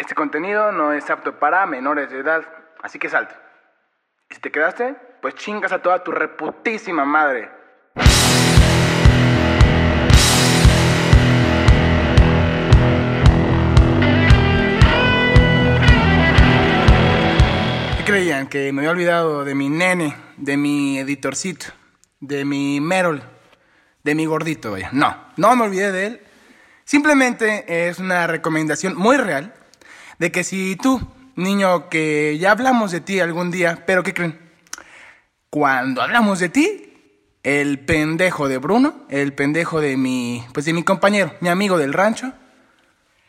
Este contenido no es apto para menores de edad, así que salte. Y si te quedaste, pues chingas a toda tu reputísima madre. ¿Qué creían? Que me había olvidado de mi nene, de mi editorcito, de mi Merol, de mi gordito, vaya. No, no me olvidé de él. Simplemente es una recomendación muy real de que si tú, niño, que ya hablamos de ti algún día, pero ¿qué creen? Cuando hablamos de ti, el pendejo de Bruno, el pendejo de mi, pues de mi compañero, mi amigo del rancho,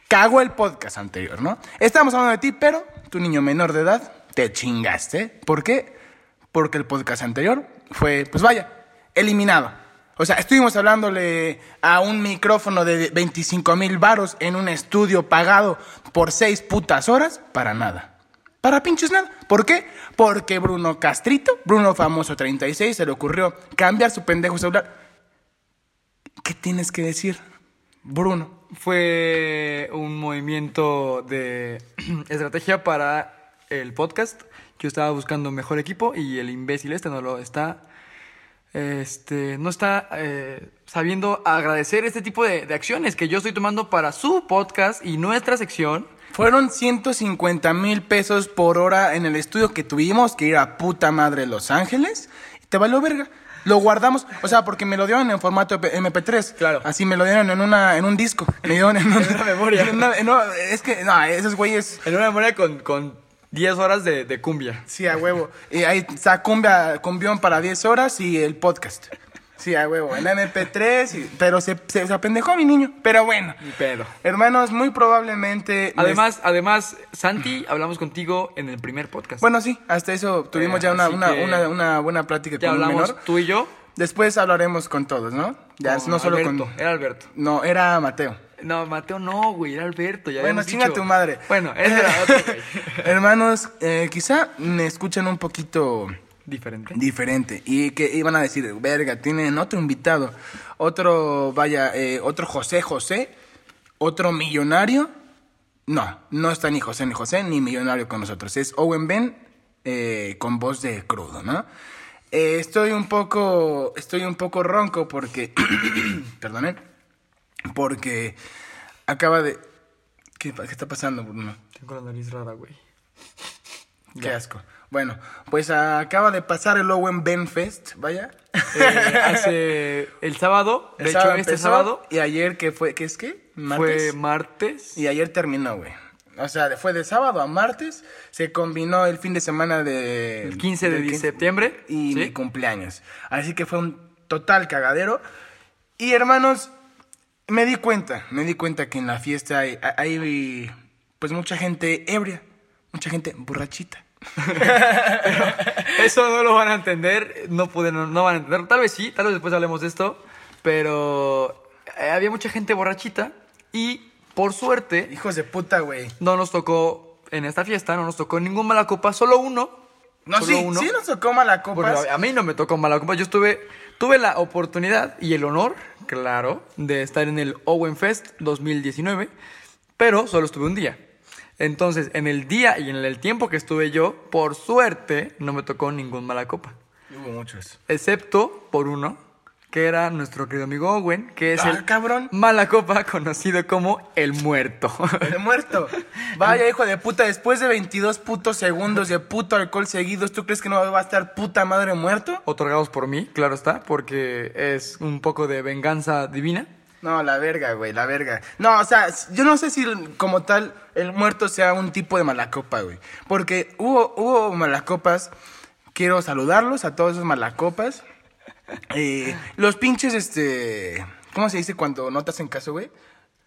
cagó el podcast anterior, ¿no? Estamos hablando de ti, pero tu niño menor de edad, te chingaste. ¿Por qué? Porque el podcast anterior fue, pues vaya, eliminado. O sea, estuvimos hablándole a un micrófono de 25 mil varos en un estudio pagado por seis putas horas para nada. Para pinches nada. ¿Por qué? Porque Bruno Castrito, Bruno Famoso 36, se le ocurrió cambiar su pendejo celular. ¿Qué tienes que decir, Bruno? Fue un movimiento de estrategia para el podcast. Yo estaba buscando mejor equipo y el imbécil este no lo está. Este, no está eh, sabiendo agradecer este tipo de, de acciones que yo estoy tomando para su podcast y nuestra sección. Fueron 150 mil pesos por hora en el estudio que tuvimos que ir a puta madre Los Ángeles. Te valió verga. Lo guardamos, o sea, porque me lo dieron en formato MP3. Claro. Así me lo dieron en una en un disco. Me dieron en, una, una memoria. en una- en una- es que, no, esos güeyes. En una memoria con, con 10 horas de, de cumbia. Sí, a huevo. Y ahí está cumbia, cumbión para 10 horas y el podcast. Sí, a huevo. En MP3, y- pero se, se, se apendejó mi niño. Pero bueno. Ni pedo. Hermanos, muy probablemente. Además, además, Santi, hablamos contigo en el primer podcast. Bueno, sí, hasta eso tuvimos Eh, ya una, una, una, una buena plática ya con un hablamos menor. tú y yo. Después hablaremos con todos, ¿no? Ya, con no solo Alberto. con. Era Alberto. No, era Mateo. No, Mateo no, güey, era Alberto. Ya Bueno, chinga dicho. tu madre. Bueno, ese era otro güey. Hermanos, eh, quizá me escuchan un poquito Diferente. diferente y que iban a decir, verga, tienen otro invitado, otro, vaya, eh, otro José José, otro millonario. No, no está ni José ni José ni millonario con nosotros. Es Owen Ben eh, con voz de crudo, ¿no? Estoy un poco, estoy un poco ronco porque, perdonen, porque acaba de, ¿qué, qué está pasando, Bruno? Tengo la nariz rara, güey. Qué asco. Bueno, pues acaba de pasar el Owen Ben Fest, vaya. Eh, hace el sábado, de hecho, este sábado Y ayer, que fue? ¿Qué es qué? fue ¿Martes? Y ayer terminó, güey. O sea, fue de sábado a martes. Se combinó el fin de semana de... El 15 de del 15 septiembre, Y ¿sí? mi cumpleaños. Así que fue un total cagadero. Y hermanos, me di cuenta, me di cuenta que en la fiesta hay, hay pues mucha gente ebria, mucha gente borrachita. Eso no lo van a entender, no pueden, no van a entender. Tal vez sí, tal vez después hablemos de esto, pero eh, había mucha gente borrachita y por suerte Hijos de puta, güey. no nos tocó en esta fiesta, no nos tocó ningún mala copa, solo uno. No, solo sí, uno. sí nos tocó mala copas. a mí no me tocó mala copa. Yo estuve, tuve la oportunidad y el honor, claro, de estar en el Owen Fest 2019, pero solo estuve un día. Entonces, en el día y en el tiempo que estuve yo, por suerte, no me tocó ningún mala copa. Hubo muchos. Excepto por uno, que era nuestro querido amigo Owen, que es Ah, el cabrón. mala copa conocido como el muerto. El muerto. Vaya, hijo de puta, después de 22 putos segundos de puto alcohol seguidos, ¿tú crees que no va a estar puta madre muerto? Otorgados por mí, claro está, porque es un poco de venganza divina. No, la verga, güey, la verga. No, o sea, yo no sé si como tal el muerto sea un tipo de malacopa, güey. Porque hubo, hubo malacopas, quiero saludarlos a todos esos malacopas. Eh, los pinches, este... ¿Cómo se dice cuando no te hacen caso, güey?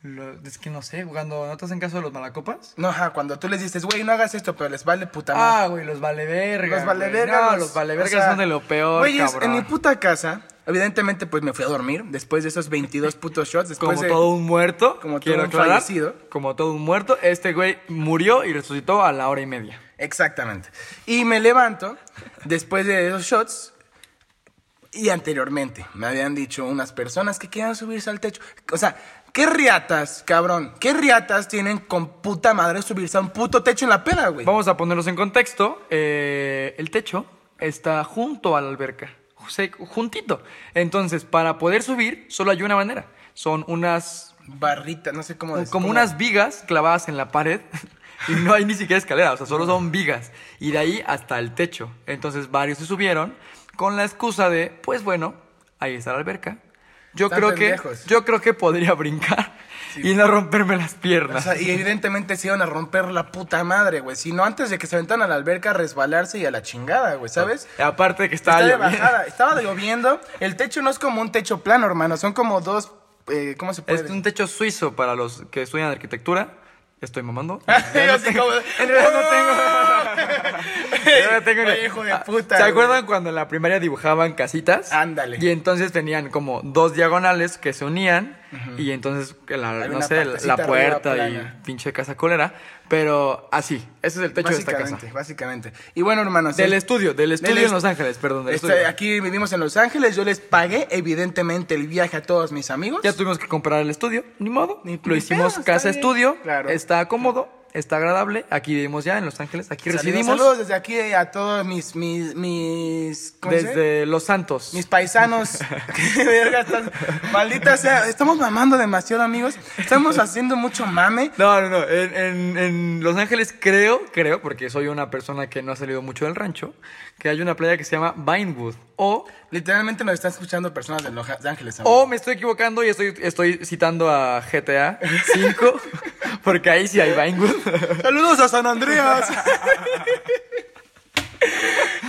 Lo- es que no sé, cuando no te hacen caso de los malacopas. No, ajá, cuando tú les dices, güey, no hagas esto, pero les vale puta madre. Ah, güey, los valevergas. Los valevergas. No, los- o sea, son de lo peor, cabrón. en mi puta casa, evidentemente, pues me fui a dormir después de esos 22 putos shots. Después Como de- todo un muerto, como quiero todo un aclarar, fallecido. Como todo un muerto, este güey murió y resucitó a la hora y media. Exactamente. Y me levanto después de esos shots. Y anteriormente me habían dicho unas personas que querían subirse al techo. O sea, ¿Qué riatas, cabrón? ¿Qué riatas tienen con puta madre subirse a un puto techo en la peda, güey? Vamos a ponerlos en contexto. Eh, el techo está junto a la alberca, juntito. Entonces, para poder subir, solo hay una manera. Son unas, Barrita, no sé cómo decir. como unas vigas clavadas en la pared. Y no hay ni siquiera escalera, o sea, solo son vigas. Y de ahí hasta el techo. Entonces, varios se subieron con la excusa de, pues bueno, ahí está la alberca. Yo Están creo pendejos. que yo creo que podría brincar y no romperme las O piernas. sea, y evidentemente se iban a romper la puta madre, güey. Si no, antes de que se aventaran a la alberca, a resbalarse y a la chingada, güey, ¿sabes? Aparte de que estaba Está de lloviendo. bajada. Estaba lloviendo. El techo no es como un techo plano, hermano. Son como dos. eh, ¿Cómo se puede Es un techo suizo para los que estudian arquitectura. Estoy mamando. En realidad no tengo. Tengo Oye, hijo de puta, ¿Se güey. acuerdan cuando en la primaria dibujaban casitas? Ándale. Y entonces tenían como dos diagonales que se unían. Y entonces, la, no sé, la, puerta y pinche casa colera. Pero así, ese es el techo de esta casa. Básicamente. Y bueno, hermanos. Del el- estudio, del estudio est- en Los Ángeles, perdón. Del Este, aquí vivimos en Los Ángeles. Yo les pagué, evidentemente, el viaje a todos mis amigos. Ya tuvimos que comprar el estudio, ni modo. Ni- Lo hicimos pedo, está casa bien. estudio. Claro. Está cómodo, está agradable. Aquí vivimos ya en Los Ángeles, aquí Saludos, residimos. Saludos desde aquí a todos mis. mis. Desde Los Santos. Mis paisanos. Maldita sea. Estamos mamando demasiado, amigos. Estamos haciendo mucho mame. No, no, no. En, en- en Los Ángeles creo, creo, porque soy una persona que no ha salido mucho del rancho, que hay una playa que se llama Vinewood. O, Literalmente nos están escuchando personas de Los Ángeles. o me estoy equivocando y estoy, estoy citando a GTA 5, porque ahí sí hay Vinewood. Saludos a San Andreas.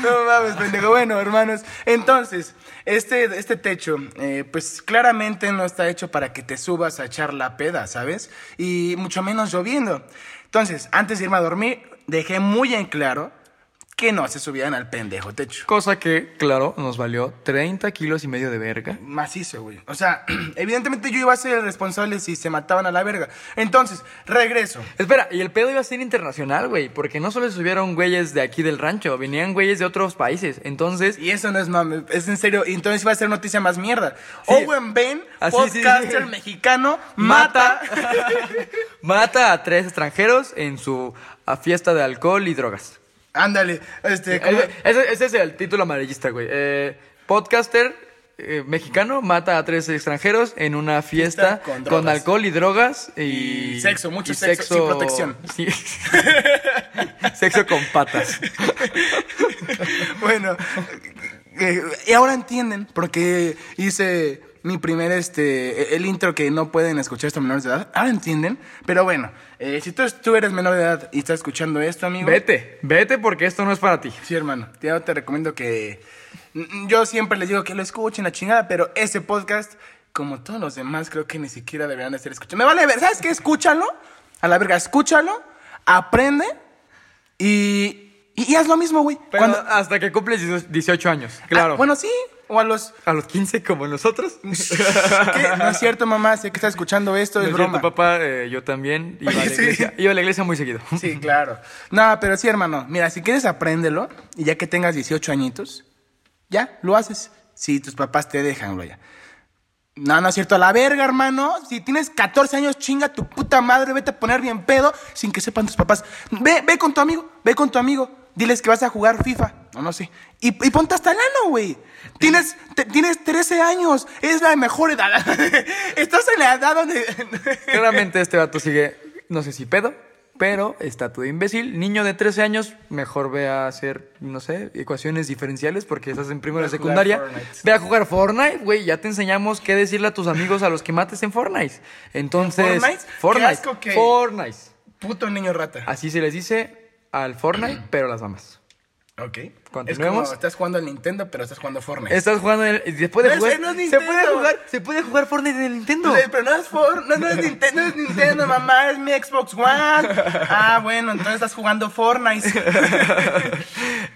No mames, pendejo. Bueno, hermanos. Entonces, este, este techo, eh, pues claramente no está hecho para que te subas a echar la peda, ¿sabes? Y mucho menos lloviendo. Entonces, antes de irme a dormir, dejé muy en claro que no se subían al pendejo techo. Cosa que, claro, nos valió 30 kilos y medio de verga. Macizo, güey. O sea, evidentemente yo iba a ser el responsable si se mataban a la verga. Entonces, regreso. Espera, y el pedo iba a ser internacional, güey, porque no solo se subieron güeyes de aquí del rancho, venían güeyes de otros países. Entonces, Y eso no es mame, es en serio. Entonces iba a ser noticia más mierda. Sí. Owen Ben, Así, sí, podcaster sí. mexicano, mata, mata. mata a tres extranjeros en su a fiesta de alcohol y drogas. Ándale, este, ¿cómo? Ese, es el título amarillista, güey. Eh, podcaster eh, mexicano mata a tres extranjeros en una fiesta Fiesta con alcohol y drogas y, Y sexo, mucho sexo, sin protección. sí. sexo con patas. bueno, eh, y ahora entienden por qué hice mi primer, este, el intro que no pueden escuchar estos menores de edad. Ahora entienden, pero bueno, eh, si tú, tú eres menor de edad y estás escuchando esto, amigo. Vete, vete porque esto no es para ti. Sí, hermano. Yo te recomiendo que. mm, Yo siempre les digo que lo escuchen la chingada, pero ese podcast, como todos los demás, creo que ni siquiera deberían de ser escuchados. Me vale ver, ¿sabes qué? Escúchalo. A la verga, escúchalo, aprende y. Y, y haz lo mismo, güey. Pero Cuando- hasta que cumples 18 años, claro. Ah, bueno, sí. O a los. a los 15 como nosotros. ¿Qué? No es cierto, mamá. Sé que estás escuchando esto, No es es broma. cierto, papá, eh, yo también iba a, la sí. iglesia, iba a la iglesia muy seguido. Sí, claro. No, pero sí, hermano. Mira, si quieres, apréndelo. Y ya que tengas 18 añitos, ya, lo haces. Si tus papás te dejan, güey. No, no es cierto. A la verga, hermano. Si tienes 14 años, chinga tu puta madre. Vete a poner bien pedo sin que sepan tus papás. Ve, ve con tu amigo. Ve con tu amigo. Diles que vas a jugar FIFA. No, no sé. Y, y ponte hasta el ano, güey. Tienes, te- tienes 13 años. Es la mejor edad. Estás en la edad donde... Claramente este vato sigue, no sé si pedo, pero está todo imbécil. Niño de 13 años, mejor ve a hacer, no sé, ecuaciones diferenciales porque estás en primero Ve de a jugar secundaria. Fortnite. Ve a jugar Fortnite, güey. Ya te enseñamos qué decirle a tus amigos a los que mates en Fortnite. Entonces, Fortnite? Qué Fortnite. asco que- Fortnite. Puto niño rata. Así se les dice al Fortnite, pero las damas. Ok. Continuemos. Es como estás jugando al Nintendo, pero estás jugando Fortnite. Estás jugando en el, después de No, jugar, ese no es se puede jugar, se puede jugar Fortnite en el Nintendo. Pues, Pero no es, For- no, no es Nintendo, no es Nintendo, mamá, es mi Xbox One. Ah, bueno, entonces estás jugando Fortnite.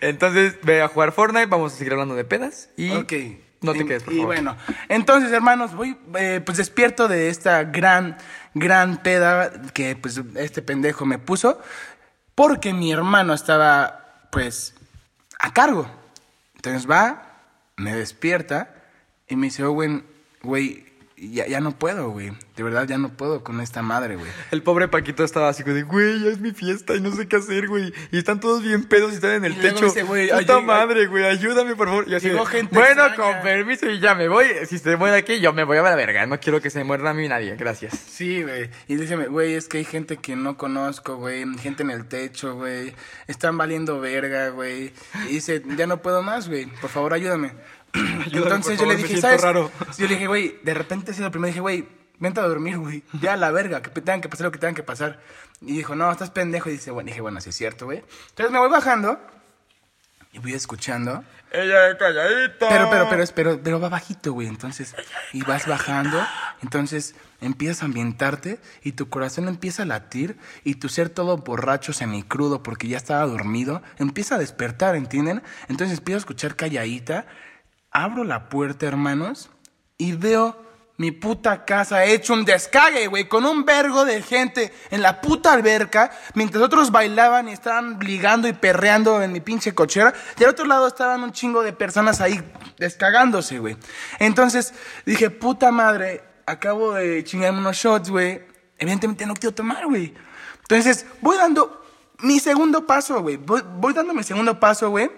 Entonces, ve a jugar Fortnite, vamos a seguir hablando de pedas y Ok. no te Y- quedes, por Y favor. bueno, entonces, hermanos, voy eh, pues despierto de esta gran, gran peda que pues este pendejo me puso porque mi hermano estaba pues a cargo. Entonces va, me despierta y me dice, güey, ya, ya no puedo, güey. De verdad, ya no puedo con esta madre, güey. El pobre Paquito estaba así como de, güey, ya es mi fiesta y no sé qué hacer, güey. Y están todos bien pedos y están en el Y techo. dice, güey, Puta ay, madre, güey, ayúdame, por favor. Y así Llegó de, gente bueno, extraña. con permiso y ya me voy. Si se muere aquí, yo me voy a la verga. No quiero que se muerda a mí nadie. Gracias. Sí, güey. Y dígame, güey, es que hay gente que no conozco, güey. Gente en el techo, güey. Están valiendo verga, güey. Y dice, ya no puedo más, güey. Por favor, ayúdame. Entonces yo le dije, ¿sabes? raro. Yo le dije, güey, de repente así lo primero dije, güey, vente a dormir, güey. Ya la verga, que tengan que pasar lo que tengan que pasar. Y dijo, no, estás pendejo. Y dice, bueno, dije, bueno, sí es cierto, güey. Entonces me voy bajando y voy escuchando. Ella es calladita. Pero, pero, pero, pero, pero va bajito, güey. Entonces, y vas bajando, entonces empiezas a ambientarte y tu corazón empieza a latir y tu ser todo borracho, semicrudo, porque ya estaba dormido, empieza a despertar, ¿entienden? Entonces empiezo a escuchar calladita, abro la puerta, hermanos, y veo mi puta casa hecho un descague, güey, con un vergo de gente en la puta alberca, mientras otros bailaban y estaban ligando y perreando en mi pinche cochera, y al otro lado estaban un chingo de personas ahí descagándose, güey. Entonces dije, puta madre, acabo de chingarme unos shots, güey. Evidentemente no quiero tomar, güey. Entonces voy dando mi segundo paso, güey. Voy, voy dando mi segundo paso, güey.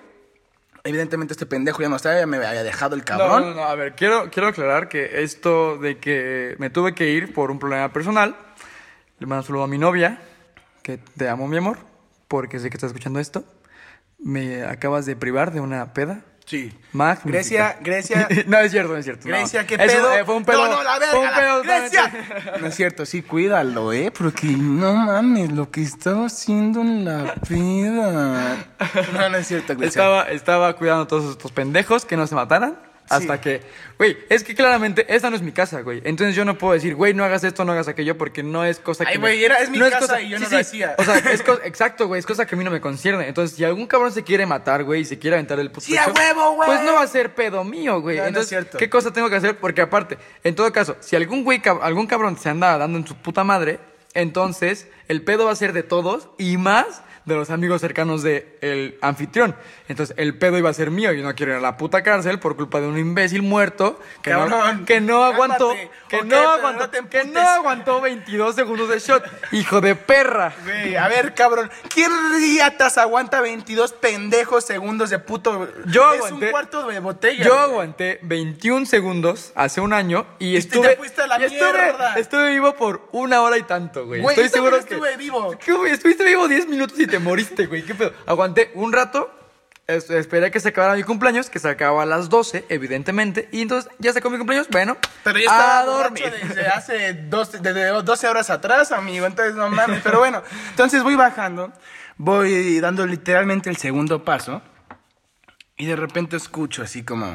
Evidentemente este pendejo ya no estaba, ya me había dejado el No, cabrón. no, no, a ver, quiero, quiero aclarar que esto de que me tuve que ir por un problema personal, le mando un saludo a mi novia, que te amo, mi amor, porque sé que estás escuchando esto. Me acabas de privar de una peda. Sí. Grecia, Grecia. no es cierto, no es cierto. no. Grecia, ¿qué Eso, pedo? eh, fue un pedo. No, no, la verga, fue un pedo Grecia. No es cierto, sí, cuídalo, ¿eh? Porque no mames, lo que estaba haciendo en la vida. No, no es cierto, Grecia. Estaba, estaba cuidando a todos estos pendejos que no se mataran. Hasta Sí. que, güey, es que claramente esta no es mi casa, güey. Entonces yo no puedo decir, güey, no hagas esto, no hagas aquello, porque no es cosa que. Ay, me- güey, era- es mi no casa y yo no lo hacía. O sea, es co- exacto, güey, es cosa que a mí no me concierne. Entonces, si algún cabrón se quiere matar, güey, y se quiere aventar el puto Sí, a huevo, güey. Pues no va a ser pedo mío, güey. No, no es Entonces, cierto. ¿qué cosa tengo que hacer? Porque aparte, en todo caso, si algún güey, cab- algún cabrón se anda dando en su puta madre, entonces el pedo va a ser de todos y más de los amigos cercanos del anfitrión. Entonces, el pedo iba a ser mío. Yo no quiero ir a la puta cárcel por culpa de un imbécil muerto que, no, que no aguantó, cálmate. que, no aguantó no te que no aguantó 22 segundos de shot. Hijo de perra. Güey, a ver, cabrón. ¿Quién riatas aguanta 22 pendejos segundos de puto... Yo Es aguanté- un cuarto de botella. Yo aguanté 21 segundos hace un año y te estuve. fuiste a la y estuve, estuve vivo por una hora y tanto, güey. Güey, Estoy yo seguro que. estuve vivo. ¿Qué, güey? Estuviste vivo 10 minutos y te moriste, güey. ¿Qué pedo? Aguanté un rato. es- Esperé a que se acabara mi cumpleaños, que se acababa a las 12, evidentemente. Y entonces ya se acabó mi cumpleaños. Bueno, Pero yo estaba a dormir. desde hace dos, desde 12 horas atrás, amigo. Entonces, no mames. Pero bueno, entonces voy bajando. Voy dando literalmente el segundo paso. Y de repente escucho así como...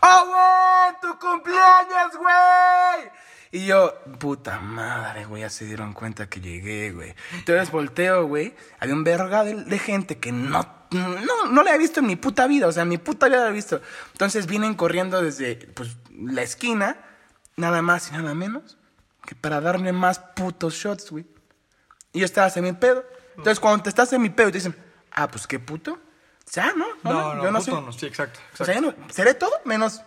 ¡Oh, güey! ¡Tu cumpleaños, güey! Y yo, puta madre, güey, ya se dieron cuenta que llegué, güey. Entonces volteo, güey. Había un verga de, de gente que no, no, no la he visto en mi puta vida. O sea, en mi puta vida la he visto. Entonces vienen corriendo desde, pues, la esquina. Nada más y nada menos. Que para darme más putos shots, güey. Y yo estaba en mi pedo. Entonces, cuando te estás en mi pedo y te dicen, ah, pues qué puto. Ya, ¿no? No, no, yo no puto soy. no, sí, exacto. O sea, yo no, seré todo menos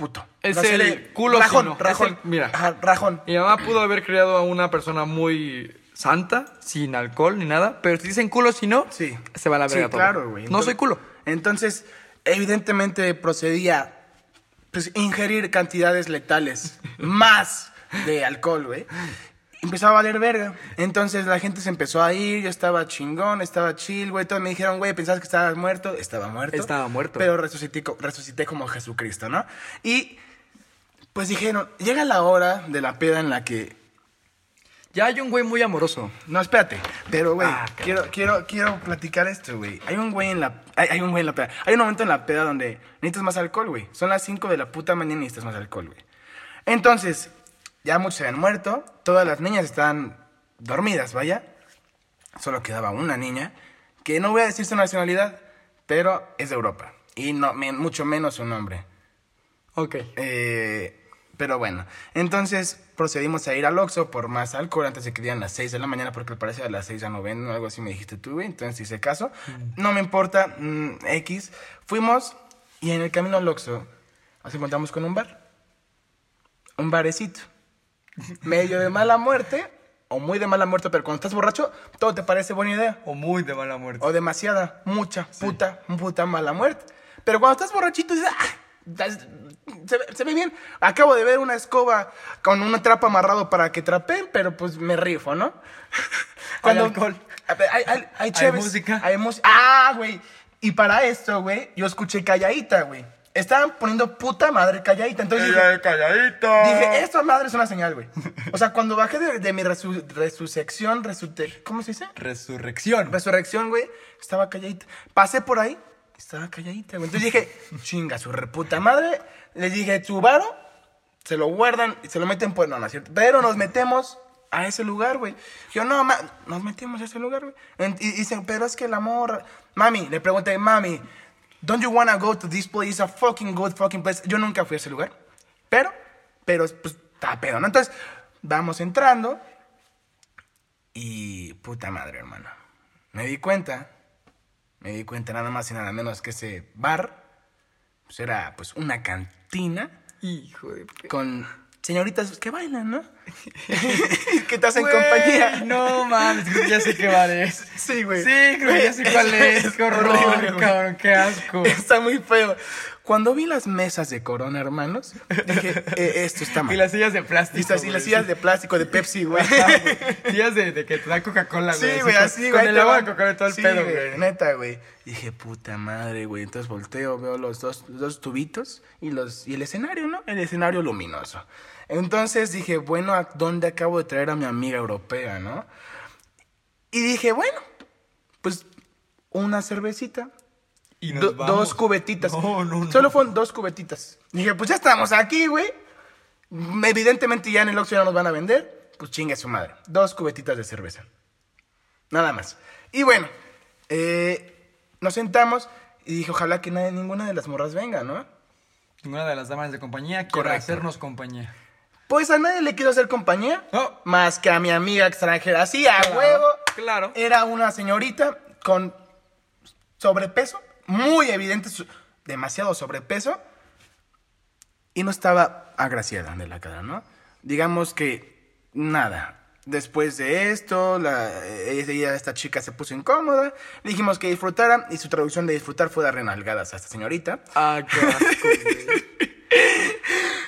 puto. Es No el culo rajón, sino. rajón. El- mira. Ajá, rajón. Mi mamá pudo haber criado a una persona muy santa, sin alcohol ni nada, pero si dicen culo si no, Sí. se va a la verga Sí, todo. claro, güey. No soy culo. Entonces, evidentemente procedía pues ingerir cantidades letales más de alcohol, güey. Empezó a valer verga. Entonces la gente se empezó a ir, yo estaba chingón, estaba chill, güey. Todos me dijeron, güey, ¿pensabas que estabas muerto? Estaba muerto. Estaba muerto. Pero resucité, resucité como Jesucristo, ¿no? Y pues dijeron, llega la hora de la peda en la que Ya hay un güey muy amoroso. no, espérate. Pero, güey, Ah, quiero, quiero, quiero platicar esto, güey. Hay un güey en la... Hay, hay un güey en la peda. Hay un momento en la peda donde necesitas más alcohol, güey. Son las 5 de la puta mañana y necesitas más alcohol, güey. Entonces, ya muchos se habían muerto. Todas las niñas estaban dormidas, vaya. Solo quedaba una niña, que no voy a decir su nacionalidad, pero es de Europa. Y no, mucho menos su nombre. Ok. Eh, pero bueno, entonces procedimos a ir al Oxxo por más alcohol antes de que dieran las 6 de la mañana porque al parecer a las 6 ya no ven o algo así me dijiste tú, güey. Entonces hice caso. No me importa, mm, X. Fuimos y en el camino al Oxxo nos encontramos con un bar. un barecito. Medio de mala muerte, o muy de mala muerte, pero cuando estás borracho, todo te parece buena idea. O muy de mala muerte. O demasiada, mucha, puta, puta mala muerte. Pero cuando estás borrachito, dices, "Ah, se, ve- se ve bien. Acabo de ver una escoba con una trapa amarrado para que trapeen, pero pues me rifo, ¿no? alcohol. Ver, Hay, hay, hay cheves, música. Hay música. Ah, güey. Y para esto, güey, yo escuché calladita, güey. Estaban poniendo puta madre calladita. Entonces dije, calladito. Dije, esta madre es una señal, güey. O sea, cuando bajé de, de mi resu- resucección, resute- ¿cómo se dice? Resurrección. Resurrección, güey, estaba calladita. Pasé por ahí, estaba calladita, güey. Entonces dije, chinga, su reputa madre. Les dije, su varo, se lo guardan y se lo meten por... No, no es cierto. Pero nos metemos a ese lugar, güey. Yo, no, ma, nos metemos a ese lugar, güey. Y y dicen, pero es que el amor... Mami, le pregunté, mami, don't you wanna go to this place? It's a fucking good fucking place. Yo nunca fui a ese lugar. Pero, pero, pues, está pedo, ¿no? Entonces, vamos entrando y puta madre, hermano. Me di cuenta, me di cuenta nada más y nada menos que ese bar, pues era pues una cantina Hijo de... con señoritas que bailan, ¿no? que te hacen Güey, compañía. No mames, ya sé qué bar es. Sí, güey. Sí, creo que ya sé cuál es. Es Qué horror, horrible, cabrón, qué asco. Está muy feo. Cuando vi las mesas de Corona, hermanos, dije, "Eh, esto está mal. Y las sillas de plástico. Y las- y las sillas de plástico de Pepsi, güey. Sillas de, de que te da Coca-Cola, güey. Sí, güey, así, güey. Con el agua de Coca-Cola todo el Sí, pedo, güey. Neta, güey. Dije, puta madre, güey. Entonces volteo, veo los dos, los dos tubitos y, los, y el escenario, ¿no? El escenario luminoso. Entonces dije, bueno, ¿a dónde acabo de traer a mi amiga europea, no? Y dije, bueno, pues una cervecita. Y nos Do- vamos. dos cubetitas. No, no, no. Solo fueron dos cubetitas. Dije, pues ya estamos aquí, güey. Evidentemente ya en el Oxxo ya nos van a vender. Pues chingue su madre. Dos cubetitas de cerveza. Nada más. Y bueno, eh, nos sentamos y dije, ojalá que nadie, ninguna de las morras venga, ¿no? Ninguna de las damas de compañía Correcto. hacernos compañía. Pues a nadie le quiero hacer compañía. Más que a mi amiga extranjera. Así, a Claro, huevo. claro. Era una señorita con sobrepeso. Muy evidente, demasiado sobrepeso. Y no estaba agraciada de la cara, ¿no? Digamos que nada. Después de esto, la, ella, esta chica se puso incómoda. Le dijimos que disfrutara y su traducción de disfrutar fue dar renalgadas a esta señorita. Ah, qué asco,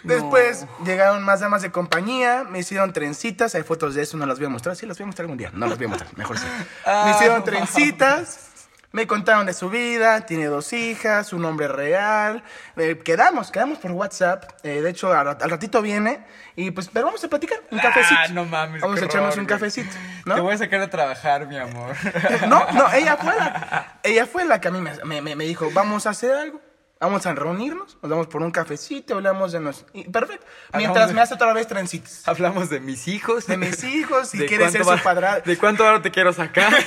Después llegaron más damas de compañía, me hicieron trencitas, hay fotos de eso, no las voy a mostrar, sí las voy a mostrar algún día, no las voy a mostrar, mejor sí. Ah, me hicieron no trencitas, me contaron de su vida, tiene dos hijas, su nombre real, eh, quedamos, quedamos por WhatsApp, eh, de hecho al, al ratito viene y pues, pero vamos a platicar, un cafecito. Ah, no mames. Vamos a echarnos un cafecito, Te ¿no? voy a sacar a trabajar, mi amor. No, no, ella fue la, ella fue la que a mí me- me- me dijo, vamos a hacer algo, vamos a reunirnos, nos vamos por un cafecito, hablamos de nos... y perfecto, mientras Hablamos me hace otra vez trencitas. Hablamos de mis hijos. De mis hijos y de quiere ser cuánto su va- padrastro. De cuánto ahora te quiero sacar.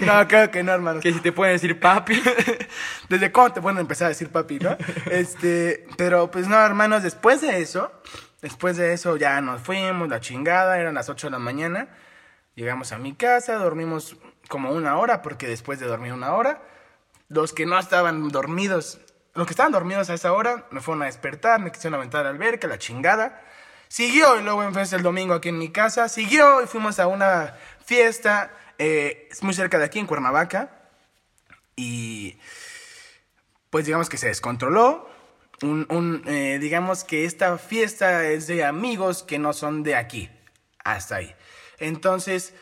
No, creo que no, hermano. que si te pueden decir papi. ¿Desde cuándo te pueden empezar a decir papi, no? Este, pero pues no, hermanos, después de eso, después de eso ya nos fuimos, la chingada, eran las 8 de la mañana. Llegamos a mi casa, dormimos como una hora, porque después de dormir una hora, los que no estaban dormidos, los que estaban dormidos a esa hora, me fueron a despertar, me quisieron aventar a la alberca, la chingada. Siguió y luego empecé el domingo aquí en mi casa. Siguió y fuimos a una fiesta, eh, es muy cerca de aquí, en Cuernavaca. Y pues digamos que se descontroló. Un, eh, digamos que esta fiesta es de amigos que no son de aquí. Hasta ahí. Entonces,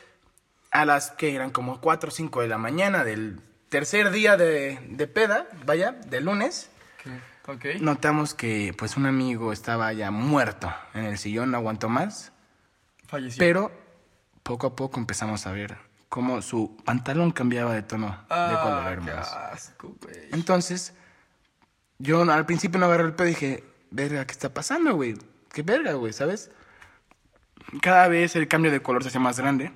a las que eran como 4 o 5 de la mañana del tercer día de, de peda, vaya, de lunes, ok. notamos que pues un amigo estaba ya muerto en el sillón, no aguantó más. Falleció. Pero poco a poco empezamos a ver cómo su pantalón cambiaba de tono de Ah, color, qué hermanos. asco. Entonces, yo al principio no agarré el pedo y dije, verga, ¿qué está pasando, güey? ¿Qué verga, güey? ¿Sabes? Cada vez el cambio de color se hacía más grande.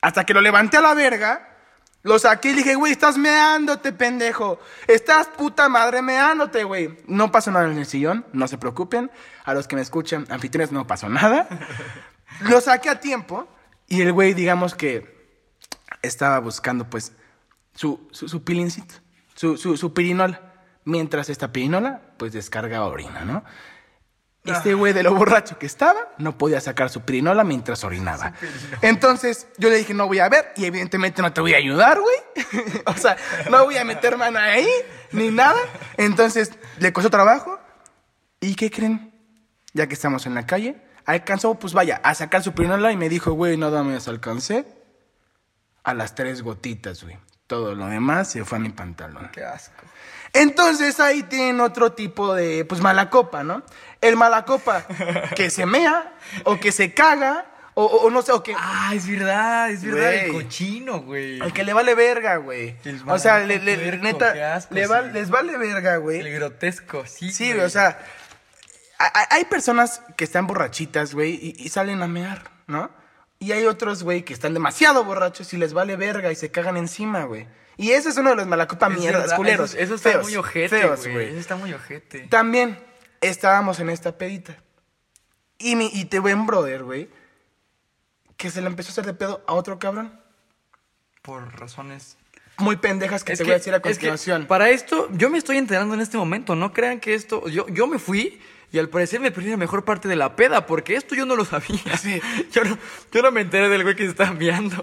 Hasta que lo levanté a la verga, lo saqué y dije, güey, estás meándote, pendejo. Estás puta madre meándote, güey. No pasó nada en el sillón, no se preocupen. A los que me escuchan, anfitriones, no pasó nada. Lo saqué a tiempo y el güey, digamos que estaba buscando, pues, su, su, su pilincito, su, su, su pirinola. Mientras esta pirinola, pues, descarga orina, ¿no? Este güey de lo borracho que estaba no podía sacar su pirinola mientras orinaba. Entonces yo le dije, no voy a ver y evidentemente no te voy a ayudar, güey. o sea, no voy a meter mano ahí ni nada. Entonces le costó trabajo. ¿Y qué creen? Ya que estamos en la calle, alcanzó, pues vaya, a sacar su pirinola y me dijo, güey, nada más alcancé a las tres gotitas, güey. Todo lo demás se fue a mi pantalón. Qué asco. Entonces ahí tienen otro tipo de, pues, mala copa, ¿no? El mala copa que se mea o que se caga o, o- o no sé, o que... Ah, es verdad, es verdad. El cochino, güey. Al que le vale verga, güey. El O sea, le, le- puerco, neta, asco, le va- sí. les vale verga, güey. El grotesco, sí. Sí, güey, o sea, hay, hay personas que están borrachitas, güey, y, y salen a mear, ¿no? Y hay otros, güey, que están demasiado borrachos y les vale verga y se cagan encima, güey. Y ese es uno de los malacopa Es mierdas, verdad, culeros. Eso, eso está feos, muy ojete, güey. Eso está muy ojete. También estábamos en esta pedita. Y, mi, y te ven, brother, güey, que se le empezó a hacer de pedo a otro cabrón. Por razones. Muy pendejas que Es te que- voy a decir a es que continuación. para esto, yo me estoy enterando en este momento. No crean que esto. Yo, yo me fui y al parecer me perdí la mejor parte de la peda, porque esto yo no lo sabía. Sí. Yo, no, yo no me enteré del güey que se estaba enviando.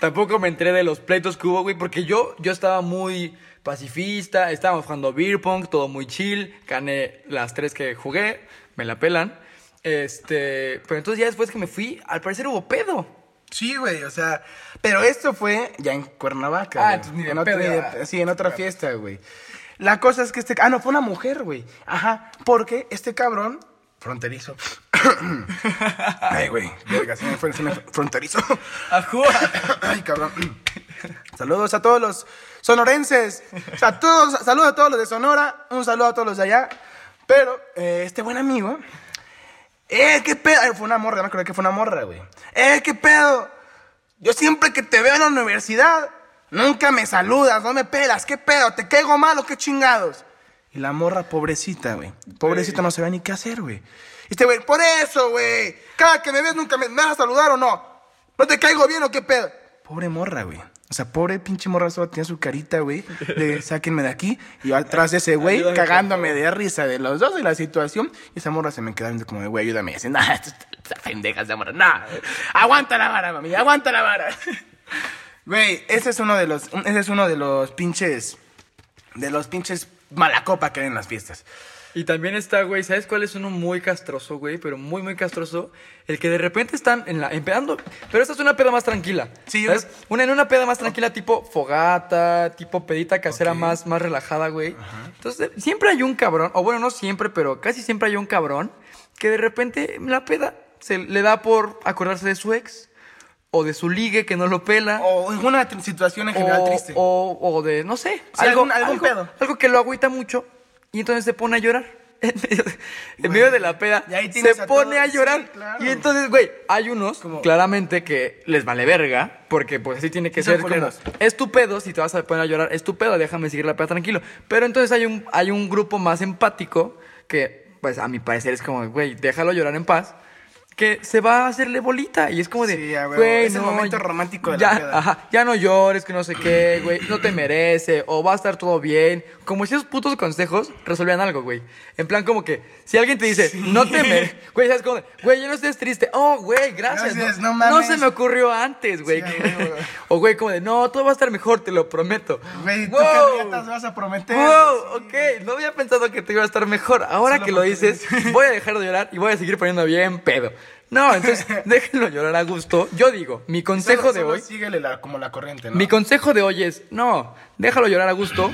Tampoco me enteré de los pleitos que hubo, güey, porque yo, yo estaba muy pacifista. Estábamos jugando beer pong, todo muy chill. Gané las tres que jugué, me la pelan. Este. Pero entonces ya después que me fui, al parecer hubo pedo. Sí, güey, o sea, pero esto fue ya en Cuernavaca. Ah, güey. entonces ni de en pedo, ah. Sí, en otra fiesta, güey. La cosa es que este... Ah, no, fue una mujer, güey. Ajá, porque este cabrón, fronterizo. Ay, güey, verga, se me fue, fue, fronterizo. Ajúa. Ay, cabrón. Saludos a todos los sonorenses. O sea, todos, saludos a todos los de Sonora. Un saludo a todos los de allá. Pero eh, este buen amigo. ¡Eh, qué pedo! Ay, Fue una morra, me acuerdo que fue una morra, güey. ¡Eh, qué pedo! Yo siempre que te veo en la universidad, nunca me saludas, no me pelas. ¿Qué pedo? ¿Te caigo mal o qué chingados? Y la morra, pobrecita, güey. Pobrecita no sabía ni qué hacer, güey. Y este güey, por eso, güey. Cada que me ves, nunca me, me vas a saludar o no. ¿No te caigo bien o qué pedo? Pobre morra, güey. O sea, pobre pinche morra solo tenía su carita, güey. De sáquenme de aquí. Y yo atrás de ese güey, Ayúdame, cagándome de risa de los dos de la situación. Y esa morra se me quedaba viendo como de, güey, ayúdame. Y así, nah, esta pendeja esa morra. Nah, aguanta la vara, mami, aguanta la vara. Güey, ese es uno de los, ese es uno de los pinches, de los pinches malacopa que hay en las fiestas. Y también está, güey, ¿sabes cuál es uno muy castroso, güey? Pero muy, muy castroso. El que de repente están en la, empedando. Pero esta es una peda más tranquila. Sí, ¿Sabes? Una, en una peda más tranquila, tipo fogata, tipo pedita casera más, más relajada, güey. Entonces, siempre hay un cabrón, o bueno, no siempre, pero casi siempre hay un cabrón que de repente en la peda se le da por acordarse de su ex. O de su ligue que no lo pela. O alguna situación en general o, triste. o- o de, no sé, Sí, algún- algún algo, pedo. algo que lo agüita mucho y entonces se pone a llorar. En medio, de- en medio de la peda y ahí tienes se a pone a llorar. Sí, claro. Y entonces, güey, hay unos Como- claramente que les vale verga, porque pues así tiene que ser como, es tu pedo, si te vas a poner a llorar, es tu pedo, déjame seguir la peda tranquilo. Pero entonces hay un, hay un grupo más empático que, pues a mi parecer es como, güey, déjalo llorar en paz. Que se va a hacerle bolita y es como de, Sí, güey, Es el no, momento romántico de la ya, peda. Ajá, ya no llores, que no sé qué, güey, no te merece, o va a estar todo bien. Como si esos putos consejos resolvían algo, güey. En plan, como que, si alguien te dice, no te merece, güey, ¿sabes cómo? Güey, ya no estés triste. Oh, güey, gracias. Gracias, no, no mames. se me ocurrió antes, güey. Sí, o, güey, como de, no, todo va a estar mejor, te lo prometo. Güey, ¿tú Wow. qué regatas vas a prometer? Wow, ok, no había pensado que te iba a estar mejor. Ahora Solo que lo dices, voy a dejar de llorar y voy a seguir poniendo bien pedo. No, entonces déjenlo llorar a gusto. Yo digo, mi consejo Solo- de solo hoy, Síguele la- como la corriente, ¿no? mi consejo de hoy es, no, déjalo llorar a gusto.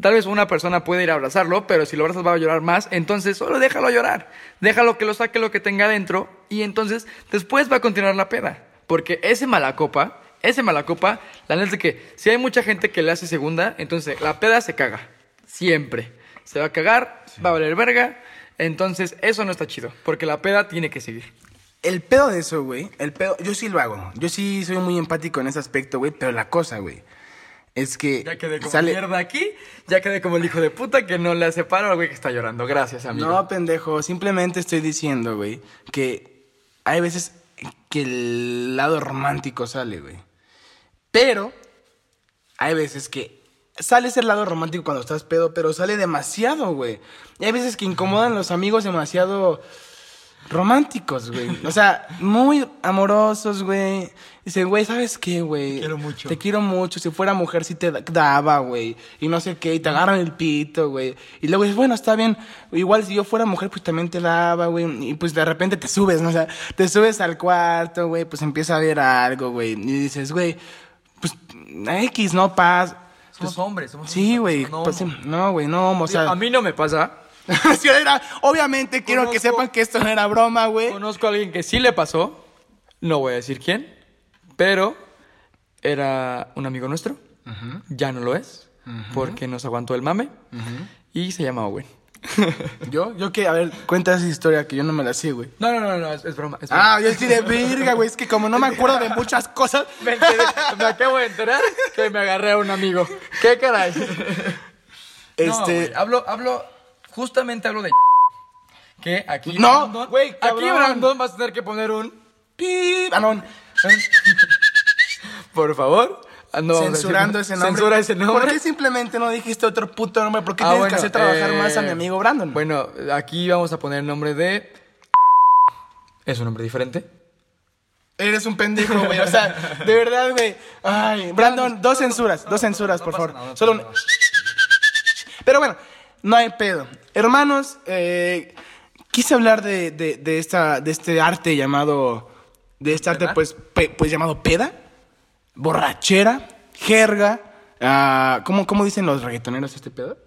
Tal vez una persona puede ir a abrazarlo, pero si lo abrazas va a llorar más, entonces solo déjalo llorar. Déjalo que lo saque lo que tenga dentro y entonces después va a continuar la peda. Porque ese mala copa, ese mala copa, la neta es que si hay mucha gente que le hace segunda, entonces la peda se caga. Siempre. Se va a cagar, va a valer verga. Entonces eso no está chido, porque la peda tiene que seguir. El pedo de eso, güey, el pedo, yo sí lo hago. Yo sí soy muy empático en ese aspecto, güey, pero la cosa, güey, es que Ya quedé como sale... mierda aquí, ya quedé como el hijo de puta que no le hace paro al güey que está llorando. Gracias, amigo. No, pendejo, simplemente estoy diciendo, güey, que hay veces que el lado romántico sale, güey. Pero hay veces que sale ese lado romántico cuando estás pedo, pero sale demasiado, güey. Y hay veces que incomodan los amigos demasiado románticos, güey. O sea, muy amorosos, güey. Dicen, güey, ¿sabes qué, güey? Te quiero mucho. Te quiero mucho. Si fuera mujer, sí te da- daba, güey. Y no sé qué, y te agarran el pito, güey. Y luego dices, bueno, está bien. Igual si yo fuera mujer, pues también te daba, güey. Y pues de repente te subes, ¿no? O sea, te subes al cuarto, güey, pues empieza a ver algo, güey. Y dices, güey, pues X, no pasa. Somos hombres, somos Sí, güey. no pues, no, güey, no, homo, o sea. a mí no me pasa. Sí, era- obviamente quiero que sepan que esto no era broma, güey. Conozco a alguien que sí le pasó. No voy a decir quién. Pero era un amigo nuestro. Ya no lo es. Porque nos aguantó el mame. Y se llama Owen. ¿Yo? Yo que, a ver, cuenta esa historia que yo no me la sé, güey. No, no, no, no, es, es broma. es broma. Ah, yo sí de verga, güey. Es que como no me acuerdo de muchas cosas. Me, enteré- me acabo de enterar que me agarré a un amigo. ¿Qué caray? No, Este. güey, hablo, hablo, justamente hablo de que aquí. No, Brandon- güey, Aquí, cabrón. Brandon, vas a tener que poner un. Pip. Ah, no. Por favor. Ah, no censurando decir- ese nombre. Censura ese nombre. ¿Por qué simplemente no dijiste otro puto nombre? ¿Por qué Ah, tienes bueno, que hacer trabajar eh, más a mi amigo Brandon? Bueno, aquí vamos a poner el nombre de. Es un nombre diferente. Eres un pendejo, güey. O sea, de verdad, güey. Ay, Brandon, dos censuras, dos censuras, por favor. Solo un... Pero bueno, no hay pedo. Hermanos, eh, quise hablar de, de, de esta, de este arte llamado, de este arte, pues, pe- pues llamado peda, borrachera, jerga. ah, ¿cómo, ¿Cómo dicen los reggaetoneros este pedo?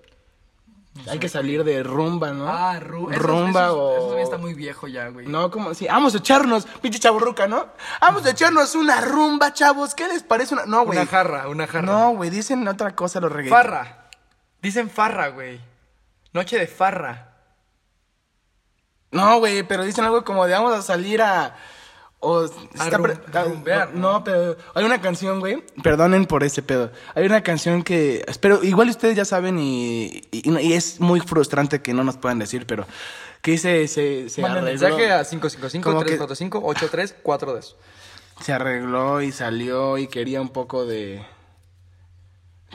Hay que salir de rumba, ¿no? Ah, ru eso- rumba eso, o... Eso también está muy viejo ya, güey. No, como sí, vamos a echarnos, pinche chaburruca, ¿no? Vamos a echarnos una rumba, chavos. ¿Qué les parece una.? No, güey. Una jarra, una jarra. No, güey, dicen otra cosa los reggaetoneros. Farra. Dicen farra, güey. Noche de farra. No, güey, pero dicen algo como de vamos a salir a. O, está rum- rumbear, no, no, pero hay una canción, güey. Perdonen por ese pedo. Hay una canción que. Espero, igual ustedes ya saben y, y, y es muy frustrante que no nos puedan decir, pero. Que dice, se, se Manda mensaje a Como que- 555-345-8342. se arregló y salió y quería un poco de.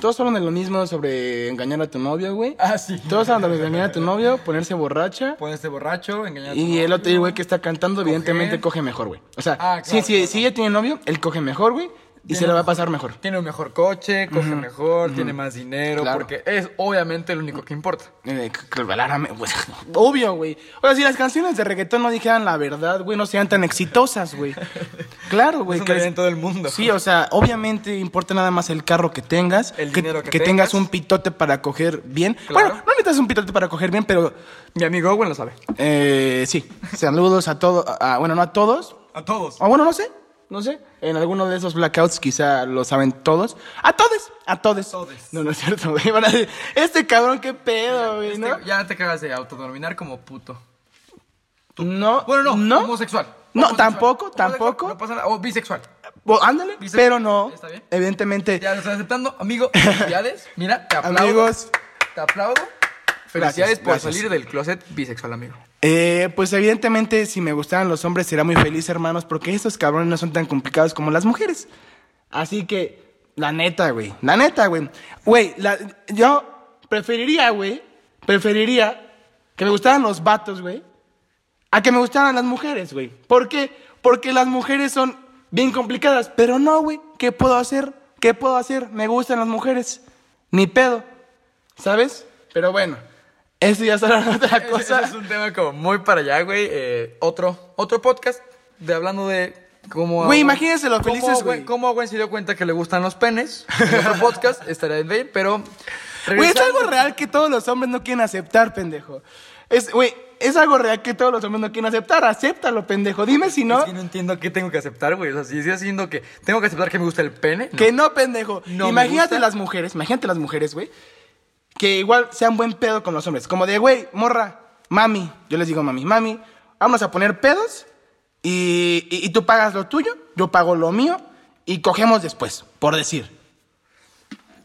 Todos hablan de lo mismo sobre engañar a tu novio, güey. Ah, sí. Todos hablan de engañar a tu novio, ponerse borracha. Ponerse borracho, engañar a tu Y el otro güey que está cantando, evidentemente coge mejor, güey. O sea, Ah, sí, claro, sí, claro. si ella tiene novio, él coge mejor, güey. Y se le va a pasar mejor. Tiene un mejor coche, coge mejor, tiene más dinero, Claro. porque es obviamente lo único que importa. Eh, pues, obvio, güey. O sea, si las canciones de reggaetón no dijeran la verdad, güey, no sean tan exitosas, güey. Claro, güey. Eso que es- en todo el mundo. Sí, o sea, obviamente importa nada más el carro que tengas. El dinero que tengas. tengas. un pitote para coger bien. Claro. Bueno, no necesitas un pitote para coger bien, pero Mi amigo Owen lo sabe. eh, sí. Saludos a todos. Bueno, no a todos. A todos. O bueno, no sé. No sé. En alguno de esos blackouts quizá lo saben todos. A todos. A todos. todes. No, no es cierto, güey. Van a decir, este cabrón, qué pedo, güey, ¿no? Este- ya te acabas de autodenominar como puto. No. Bueno, no, No. homosexual. No, tampoco, tampoco. No pasa nada. O bisexual. O, ándale. Bisexual. Pero no. ¿Está bien? Evidentemente. Ya lo estás aceptando, amigo. Felicidades. Mira, te aplaudo. Amigos. Te aplaudo. Felicidades Gracias, por gracias. salir del closet bisexual, amigo. Eh, pues evidentemente, si me gustaran los hombres, sería muy feliz, hermanos, porque estos cabrones no son tan complicados como las mujeres. Así que, la neta, güey. La neta, güey. Güey, la- yo preferiría, güey, preferiría que me gustaran los vatos, güey, a que me gustaran las mujeres, güey. ¿Por qué? Porque las mujeres son bien complicadas. Pero no, güey. ¿Qué puedo hacer? ¿Qué puedo hacer? Me gustan las mujeres. Ni pedo. ¿Sabes? Pero bueno. Eso ya será otra Ese, cosa. ese es un tema como muy para allá, güey. Eh, otro, otro podcast de hablando de cómo... Güey, imagínense lo felices, güey. Cómo Owen se dio cuenta que le gustan los penes. En otro podcast estaría bien, pero... Güey, es algo real que todos los hombres no quieren aceptar, pendejo. Es, güey, es algo real que todos los hombres no quieren aceptar. Acéptalo, pendejo. Dime si no. Es que no entiendo qué tengo que aceptar, güey. O sea, si estoy haciendo que tengo que aceptar que me gusta el pene. no. Que no, pendejo. No imagínate las mujeres, imagínate las mujeres, güey. Que igual sean buen pedo con los hombres. Como de, güey, morra, mami. Yo les digo, mami, mami, vamos a poner pedos y, y- y tú pagas lo tuyo, yo pago lo mío y cogemos después, por decir.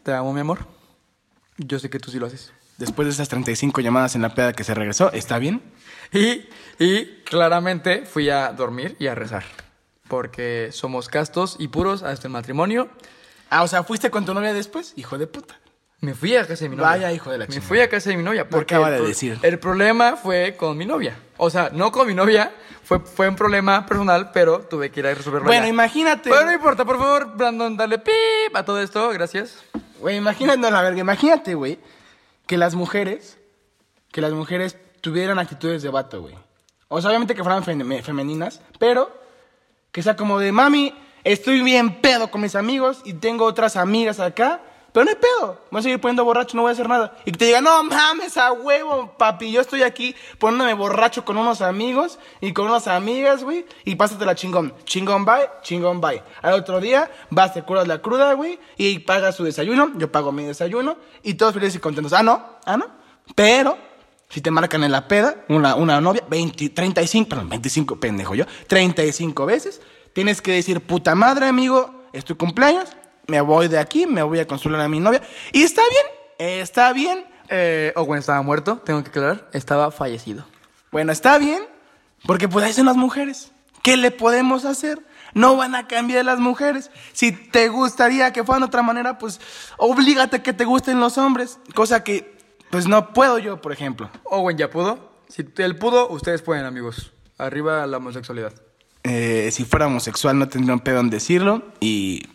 Te amo, mi amor. Yo sé que tú sí lo haces. Después de esas 35 llamadas en la peda que se regresó, ¿está bien? Y, y claramente fui a dormir y a rezar. Porque somos castos y puros hasta el matrimonio. Ah, o sea, ¿fuiste con tu novia después? Hijo de puta. Me fui a casa de mi novia. Vaya hijo de la Me chingada. fui a casa de mi novia. Porque acaba de decir. El problema fue con mi novia. O sea, no con mi novia. Fue, fue un problema personal, pero tuve que ir a resolverlo. Bueno, imagínate. Pero no importa, por favor, Brandon, dale pip a todo esto. Gracias. Güey, imagínate, no, la verga, imagínate, güey, que las mujeres, que las mujeres tuvieran actitudes de vato, güey. O sea, obviamente que fueran fem- femeninas, pero que sea como de, mami, estoy bien pedo con mis amigos y tengo otras amigas acá, no hay pedo, voy a seguir poniendo borracho, no voy a hacer nada. Y que te diga, no mames, a huevo, papi, yo estoy aquí poniéndome borracho con unos amigos y con unas amigas, güey, y pásatela chingón. Chingón bye, chingón bye. Al otro día vas, te curas la cruda, güey, y pagas su desayuno, yo pago mi desayuno, y todos felices y contentos. Ah, no, ah, no, pero si te marcan en la peda, una, una novia, 20, 35, perdón, 25, pendejo yo, 35 veces, tienes que decir, puta madre, amigo, es tu cumpleaños, me voy de aquí, me voy a consolar a mi novia. Y está bien, está bien. Eh, Owen estaba muerto, tengo que aclarar. Estaba fallecido. Bueno, está bien, porque pues ahí son las mujeres. ¿Qué le podemos hacer? No van a cambiar las mujeres. Si te gustaría que fueran de otra manera, pues oblígate que te gusten los hombres. Cosa que, pues no puedo yo, por ejemplo. Owen ya pudo. Si él pudo, ustedes pueden, amigos. Arriba la homosexualidad. Eh, si fuera homosexual no tendría un pedo en decirlo. Y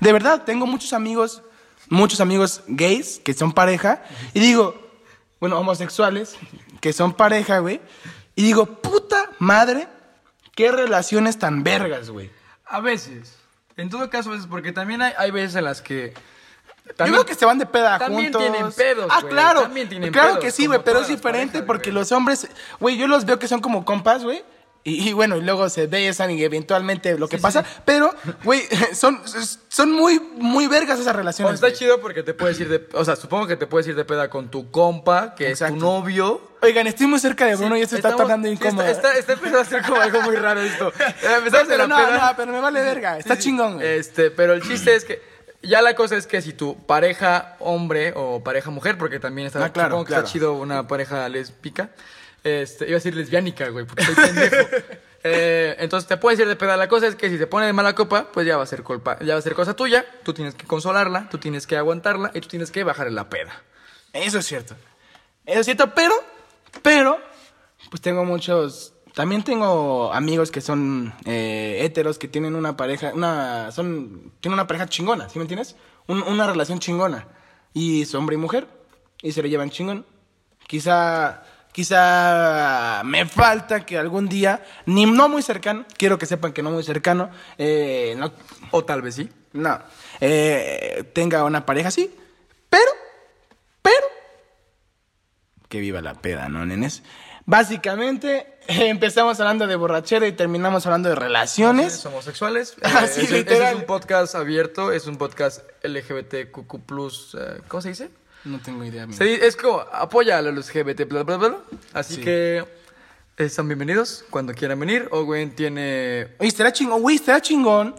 de verdad, tengo muchos amigos, muchos amigos gays que son pareja. Y digo, bueno, homosexuales que son pareja, güey. Y digo, puta madre, qué relaciones tan vergas, güey. A veces. En todo caso, a veces, porque también hay, hay veces en las que. Yo creo que se van de peda también juntos. tienen pedos, Ah, güey, claro. también tienen claro pedos, que sí, güey, pero es diferente parejas, porque güey. los hombres, güey, yo los veo que son como compas, güey. Y, y bueno, y luego se besan y eventualmente lo que pasa. Pero, güey, son, son muy, muy vergas esas relaciones. está güey. chido porque te puedes ir de. O sea, supongo que te puedes ir de peda con tu compa, que es tu novio. Oigan, estoy muy cerca de Bruno y esto está Estamos- tornando sí, incómodo. Está, está, está empezando a ser como algo muy raro esto. Eh, Empezamos en pero la no, peda. no, pero me vale verga. Está chingón, güey. Este, pero el chiste es que ya la cosa es que si tu pareja hombre o pareja mujer, porque también está, Ah, claro, supongo que claro. está chido una pareja lésbica, este, iba a decir lesbiánica, güey, porque soy pendejo. Eh, entonces te puedes ir de peda. La cosa es que si se pone de mala copa, pues ya va a ser culpa, ya va a ser cosa tuya. Tú tienes que consolarla, tú tienes que aguantarla y tú tienes que bajar la peda. Eso es cierto. Eso es cierto, pero, pero, pues tengo muchos. También tengo amigos que son eh, héteros que tienen una pareja, una, son, tienen una pareja chingona, ¿sí me entiendes? Un- una relación chingona. Y es hombre y mujer, y se le llevan chingón. Quizá, quizá me falta que algún día, ni no muy cercano, quiero que sepan que no muy cercano, eh, no, O tal vez sí. no, eh, tenga una pareja así, pero, pero, que viva la peda, ¿no, nenes? Básicamente, empezamos hablando de borrachera y terminamos hablando de relaciones. Somos homosexuales. Ah, Eh, sí, es, un- literal. es un podcast abierto, es un podcast LGBTQ+, ¿cómo se dice? No tengo idea. amigo. Es como apoya a los LGBT, bla, bla, bla. Así Sí. que eh, están bienvenidos cuando quieran venir. Owen tiene... Oye, estará chingón, güey, estará chingón.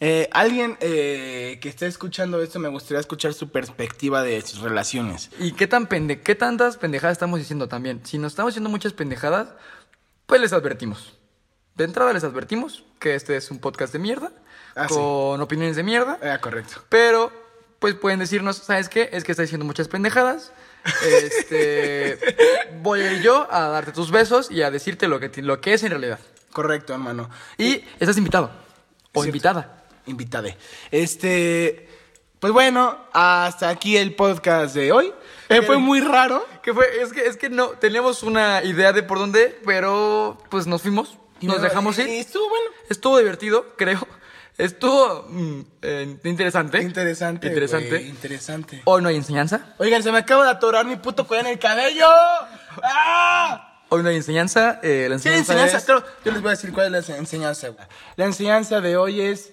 Eh, alguien eh, que esté escuchando esto, me gustaría escuchar su perspectiva de sus relaciones. ¿Y qué, tan pende qué tantas pendejadas estamos diciendo también? Si nos estamos diciendo muchas pendejadas, pues les advertimos. De entrada les advertimos que este es un podcast de mierda, Ah, sí. con opiniones de mierda. Ah, correcto. Pero, pues pueden decirnos, ¿sabes qué? Es que está diciendo muchas pendejadas. Este, voy a ir yo a darte tus besos y a decirte lo que, lo que es en realidad. Correcto, hermano. Y estás invitado. O Cierto. invitada. Invitade. Este. Pues bueno, hasta aquí el podcast de hoy. Eh, fue muy raro. Que fue, es que, es que no, teníamos una idea de por dónde, pero pues nos fuimos, nos no, dejamos y- ir. y estuvo bueno. Estuvo divertido, creo. Estuvo mm, eh, interesante. Interesante. Interesante. güey, interesante. Hoy no hay enseñanza. Oigan, se me acaba de atorar mi puto collar en el cabello. ¡Ah! Hoy no hay enseñanza. eh, la Sí, enseñanza, enseñanza. es- Claro, yo les voy a decir cuál es la enseñanza. güey. La enseñanza de hoy es: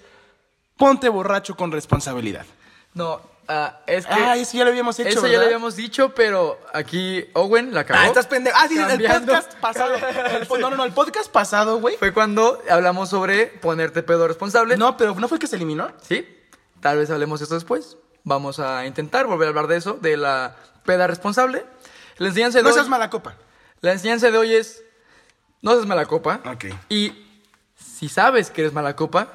ponte borracho con responsabilidad. No, ah, es que. Ah, eso ya lo habíamos hecho. Eso ya lo habíamos dicho, pero aquí Owen la cagó. Ah, estás pendejo. Ah, sí, el podcast pasado. El- no, no, no, el podcast pasado, güey. Fue cuando hablamos sobre ponerte pedo responsable. No, pero ¿no fue el que se eliminó? ¿Sí? Tal vez hablemos de esto después. Vamos a intentar volver a hablar de eso, de la peda responsable. La enseñanza de No hoy, seas mala copa. la enseñanza de hoy es no seas mala copa. Ok. Y si sabes que eres mala copa,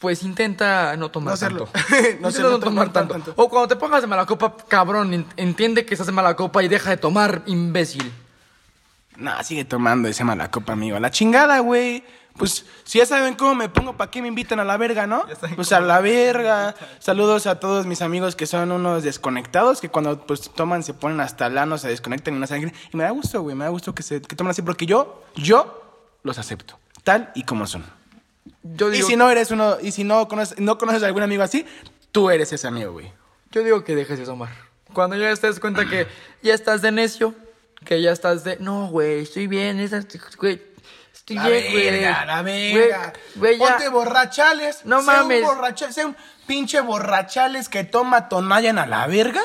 pues intenta no tomar No tanto. No hacerlo, no no tomar tanto. tanto. O cuando te pongas de mala copa, cabrón, en- entiende que estás de mala copa y deja de tomar, imbécil. No, sigue tomando ese mala copa, amigo. A la chingada, güey. Pues si ya saben cómo me pongo, ¿para qué me invitan a la verga, no? Pues a la verga. Saludos a todos mis amigos que son unos desconectados, que cuando pues toman se ponen hasta lano, se desconectan y no saben. Y me da gusto, güey, me da gusto que se que tomen así, porque yo, yo los acepto, tal y como son. Yo Y si no eres uno, y si no conoces, no conoces a algún amigo así, tú eres ese amigo, güey. yo digo que dejes de tomar. Cuando ya te des cuenta que ya estás de necio, que ya estás de, no, güey, estoy bien, esa- güey, estoy La bien, güey. verga, la verga. Güey, güey. Ponte borrachales. No sé mames. Un borracha- sé un pinche borrachales que toma tonayan a la verga.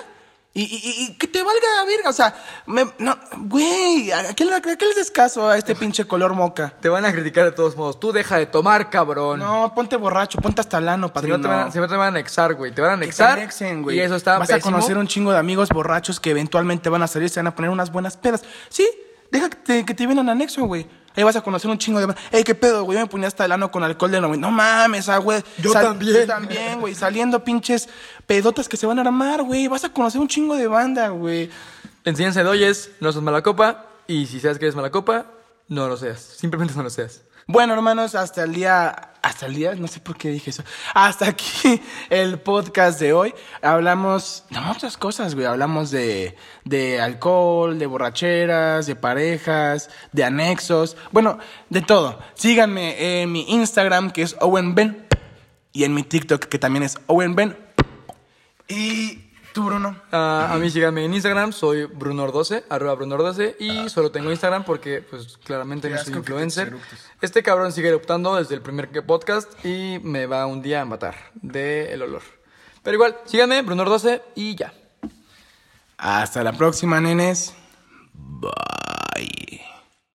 Y, y- y- que te valga la verga. O sea, me- no, güey, ¿a qué, le- a qué les des caso a este pinche color moca? Te van a criticar de todos modos. Tú deja de tomar, cabrón. No, ponte borracho, ponte hasta lano, si padrino. no te van, a- si no te van a anexar, güey. Te van a Que te anexar. anexen, güey. y eso está Vas a conocer un chingo de amigos borrachos que eventualmente van a salir y se van a poner unas buenas pedas. Sí, deja que te, que te vengan anexo, güey. Ahí vas a conocer un chingo de... Ey, ¿qué pedo, güey? Yo me ponía hasta el ano con alcohol de 90. No mames, ah, güey. Yo también. Yo también, güey. Saliendo pinches pedotas que se van a armar, güey. Vas a conocer un chingo de banda, güey. Enséñanse de oyes, no sos mala copa. Y si sabes que eres mala copa, no lo seas. Simplemente no lo seas. Bueno, hermanos, hasta el día, hasta el día, no sé por qué dije eso. Hasta aquí el podcast de hoy. Hablamos de muchas cosas, güey. Hablamos de, de alcohol, de borracheras, de parejas, de anexos. Bueno, de todo. Síganme en mi Instagram, que es Owen Ben. Y en mi TikTok, que también es Owen Ben. Y tú, Bruno. Ah, a mí síganme en Instagram, soy Brunor12, arroba Brunor12, y solo tengo Instagram porque, pues, claramente no soy influencer. Este cabrón sigue eruptando desde el primer podcast y me va un día a matar del el olor. Pero igual, síganme, Brunor12, y ya. Hasta la próxima, nenes. Bye.